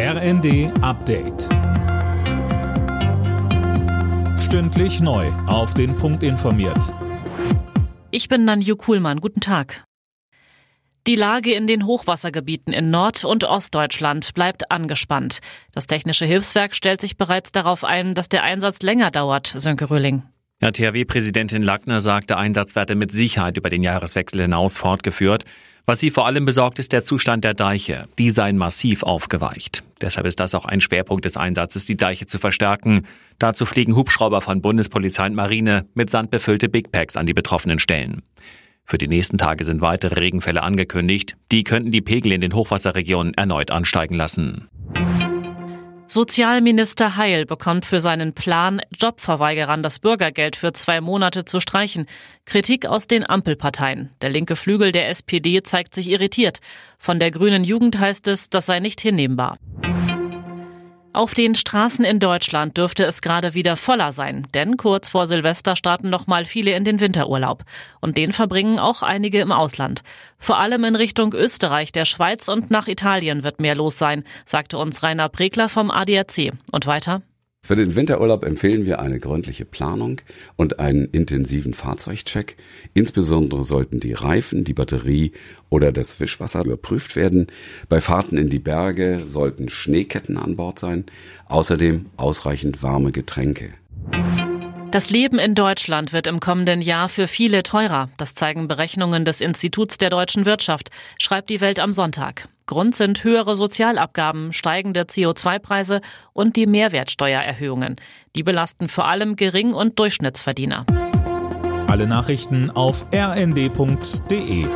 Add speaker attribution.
Speaker 1: RND Update. Stündlich neu. Auf den Punkt informiert.
Speaker 2: Ich bin Nanju Kuhlmann. Guten Tag. Die Lage in den Hochwassergebieten in Nord- und Ostdeutschland bleibt angespannt. Das Technische Hilfswerk stellt sich bereits darauf ein, dass der Einsatz länger dauert, Sönke Röhling.
Speaker 3: Ja, THW-Präsidentin Lackner sagt, der Einsatz werde mit Sicherheit über den Jahreswechsel hinaus fortgeführt. Was sie vor allem besorgt, ist der Zustand der Deiche. Die seien massiv aufgeweicht. Deshalb ist das auch ein Schwerpunkt des Einsatzes, die Deiche zu verstärken. Dazu fliegen Hubschrauber von Bundespolizei und Marine mit Sand befüllte Big Packs an die betroffenen Stellen. Für die nächsten Tage sind weitere Regenfälle angekündigt. Die könnten die Pegel in den Hochwasserregionen erneut ansteigen lassen.
Speaker 2: Sozialminister Heil bekommt für seinen Plan, Jobverweigerern das Bürgergeld für zwei Monate zu streichen. Kritik aus den Ampelparteien. Der linke Flügel der SPD zeigt sich irritiert. Von der grünen Jugend heißt es, das sei nicht hinnehmbar. Auf den Straßen in Deutschland dürfte es gerade wieder voller sein, denn kurz vor Silvester starten noch mal viele in den Winterurlaub. Und den verbringen auch einige im Ausland. Vor allem in Richtung Österreich, der Schweiz und nach Italien wird mehr los sein, sagte uns Rainer Pregler vom ADAC. Und weiter?
Speaker 4: Für den Winterurlaub empfehlen wir eine gründliche Planung und einen intensiven Fahrzeugcheck. Insbesondere sollten die Reifen, die Batterie oder das Wischwasser überprüft werden. Bei Fahrten in die Berge sollten Schneeketten an Bord sein. Außerdem ausreichend warme Getränke.
Speaker 2: Das Leben in Deutschland wird im kommenden Jahr für viele teurer. Das zeigen Berechnungen des Instituts der deutschen Wirtschaft, schreibt die Welt am Sonntag. Grund sind höhere Sozialabgaben, steigende CO2-Preise und die Mehrwertsteuererhöhungen. Die belasten vor allem Gering- und Durchschnittsverdiener.
Speaker 1: Alle Nachrichten auf rnd.de